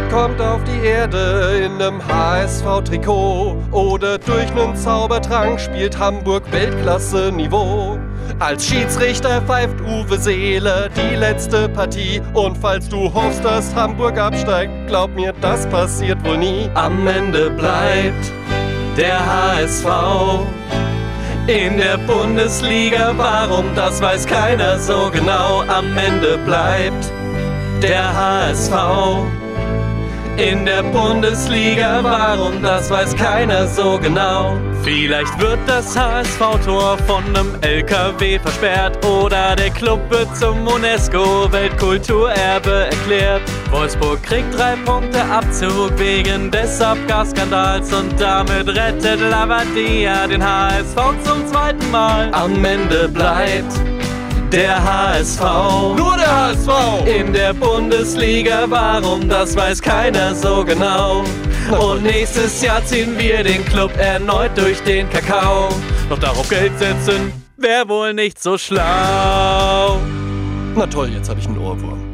Gott kommt auf die Erde in nem HSV-Trikot oder durch nen Zaubertrank spielt Hamburg Weltklasse-Niveau. Als Schiedsrichter pfeift Uwe Seele die letzte Partie. Und falls du hoffst, dass Hamburg absteigt, glaub mir, das passiert wohl nie. Am Ende bleibt der HSV in der Bundesliga. Warum, das weiß keiner so genau. Am Ende bleibt der HSV in der Bundesliga. Warum, das weiß keiner so genau. Vielleicht wird das HSV-Tor von einem LKW versperrt oder der Club wird zum UNESCO-Weltkulturerbe erklärt. Wolfsburg kriegt drei Punkte Abzug wegen des Abgasskandals und damit rettet Lavadia den HSV zum zweiten Mal. Am Ende bleibt der HSV. Nur der HSV! In der Bundesliga, warum, das weiß keiner so genau. Und nächstes Jahr ziehen wir den Club erneut durch den Kakao. Doch darauf Geld setzen, wär wohl nicht so schlau. Na toll, jetzt habe ich einen Ohrwurm.